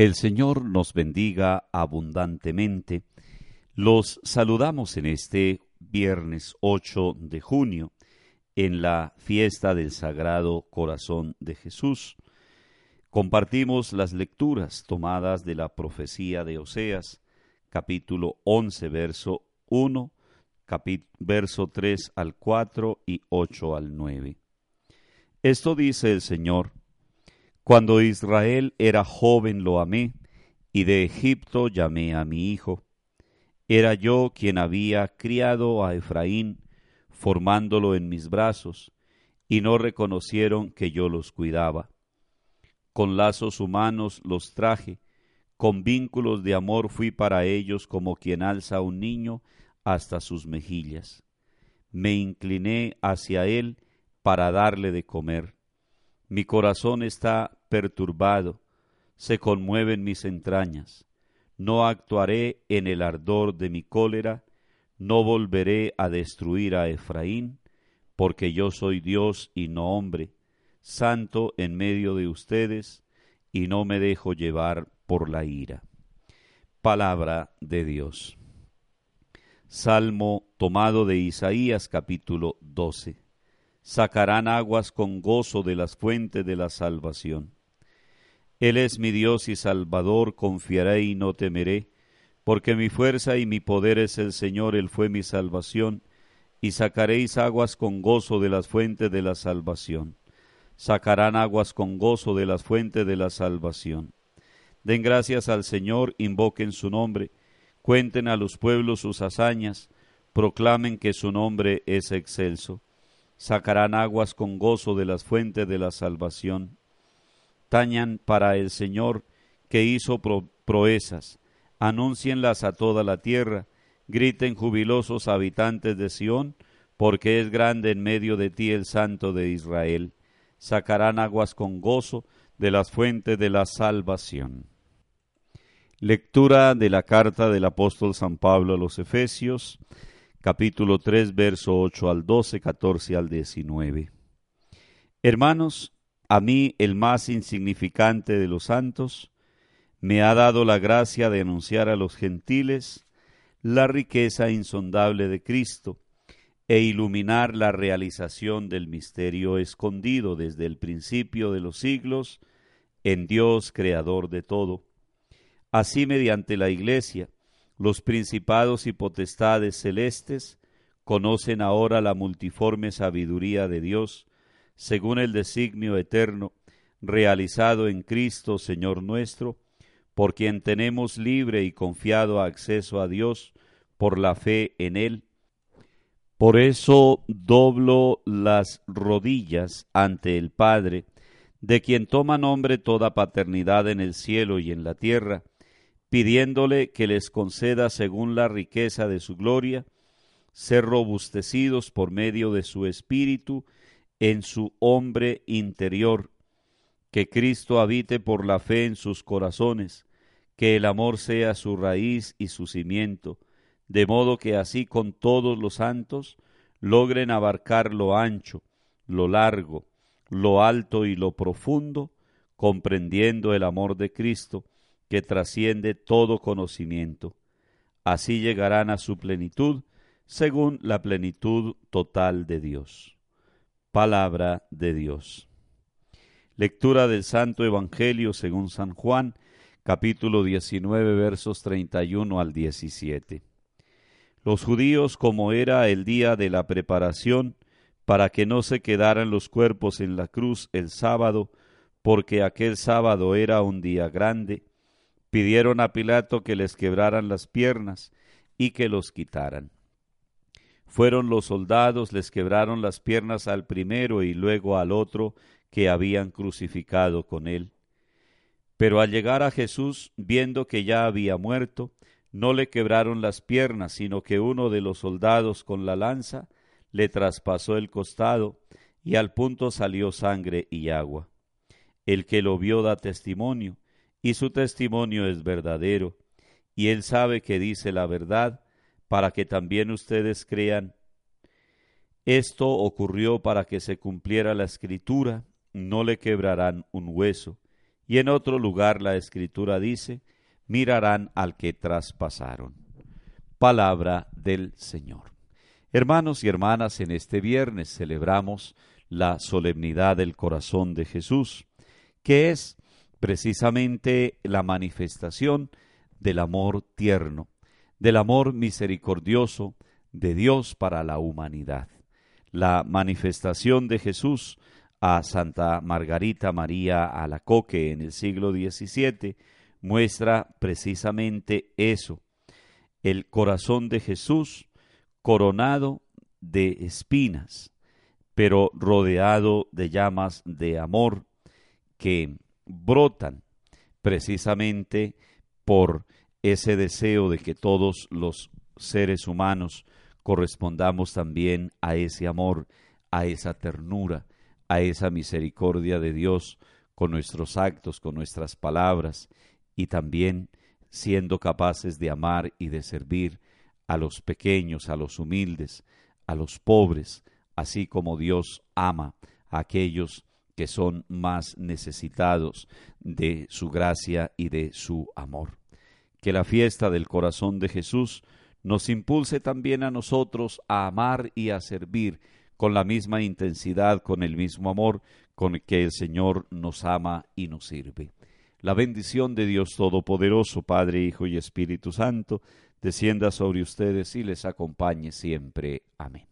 El Señor nos bendiga abundantemente. Los saludamos en este viernes 8 de junio, en la fiesta del Sagrado Corazón de Jesús. Compartimos las lecturas tomadas de la profecía de Oseas, capítulo 11, verso 1, verso 3 al 4 y 8 al 9. Esto dice el Señor, cuando Israel era joven lo amé, y de Egipto llamé a mi hijo. Era yo quien había criado a Efraín, formándolo en mis brazos, y no reconocieron que yo los cuidaba. Con lazos humanos los traje, con vínculos de amor fui para ellos como quien alza a un niño hasta sus mejillas. Me incliné hacia él para darle de comer. Mi corazón está perturbado, se conmueven mis entrañas. No actuaré en el ardor de mi cólera, no volveré a destruir a Efraín, porque yo soy Dios y no hombre, santo en medio de ustedes, y no me dejo llevar por la ira. Palabra de Dios. Salmo tomado de Isaías capítulo 12. Sacarán aguas con gozo de las fuentes de la salvación. Él es mi Dios y Salvador, confiaré y no temeré, porque mi fuerza y mi poder es el Señor, Él fue mi salvación, y sacaréis aguas con gozo de las fuentes de la salvación. Sacarán aguas con gozo de las fuentes de la salvación. Den gracias al Señor, invoquen su nombre, cuenten a los pueblos sus hazañas, proclamen que su nombre es excelso. Sacarán aguas con gozo de las fuentes de la salvación tañan para el Señor que hizo proezas, anúncienlas a toda la tierra, griten jubilosos habitantes de Sión, porque es grande en medio de ti el Santo de Israel. Sacarán aguas con gozo de las fuentes de la salvación. Lectura de la carta del apóstol San Pablo a los Efesios, capítulo 3, verso 8 al 12, 14 al 19. Hermanos, a mí, el más insignificante de los santos, me ha dado la gracia de anunciar a los gentiles la riqueza insondable de Cristo e iluminar la realización del misterio escondido desde el principio de los siglos en Dios creador de todo. Así mediante la Iglesia, los principados y potestades celestes conocen ahora la multiforme sabiduría de Dios, según el designio eterno realizado en Cristo Señor nuestro, por quien tenemos libre y confiado acceso a Dios por la fe en Él. Por eso doblo las rodillas ante el Padre, de quien toma nombre toda paternidad en el cielo y en la tierra, pidiéndole que les conceda según la riqueza de su gloria, ser robustecidos por medio de su Espíritu, en su hombre interior, que Cristo habite por la fe en sus corazones, que el amor sea su raíz y su cimiento, de modo que así con todos los santos logren abarcar lo ancho, lo largo, lo alto y lo profundo, comprendiendo el amor de Cristo, que trasciende todo conocimiento. Así llegarán a su plenitud, según la plenitud total de Dios. Palabra de Dios. Lectura del Santo Evangelio según San Juan, capítulo 19, versos 31 al 17. Los judíos, como era el día de la preparación, para que no se quedaran los cuerpos en la cruz el sábado, porque aquel sábado era un día grande, pidieron a Pilato que les quebraran las piernas y que los quitaran. Fueron los soldados, les quebraron las piernas al primero y luego al otro que habían crucificado con él. Pero al llegar a Jesús, viendo que ya había muerto, no le quebraron las piernas, sino que uno de los soldados con la lanza le traspasó el costado, y al punto salió sangre y agua. El que lo vio da testimonio, y su testimonio es verdadero, y él sabe que dice la verdad, para que también ustedes crean. Esto ocurrió para que se cumpliera la escritura, no le quebrarán un hueso. Y en otro lugar la escritura dice, mirarán al que traspasaron. Palabra del Señor. Hermanos y hermanas, en este viernes celebramos la solemnidad del corazón de Jesús, que es precisamente la manifestación del amor tierno, del amor misericordioso de Dios para la humanidad. La manifestación de Jesús a Santa Margarita María Alacoque en el siglo XVII muestra precisamente eso, el corazón de Jesús coronado de espinas, pero rodeado de llamas de amor que brotan precisamente por ese deseo de que todos los seres humanos correspondamos también a ese amor, a esa ternura, a esa misericordia de Dios con nuestros actos, con nuestras palabras y también siendo capaces de amar y de servir a los pequeños, a los humildes, a los pobres, así como Dios ama a aquellos que son más necesitados de su gracia y de su amor. Que la fiesta del corazón de Jesús nos impulse también a nosotros a amar y a servir con la misma intensidad, con el mismo amor con que el Señor nos ama y nos sirve. La bendición de Dios Todopoderoso, Padre, Hijo y Espíritu Santo, descienda sobre ustedes y les acompañe siempre. Amén.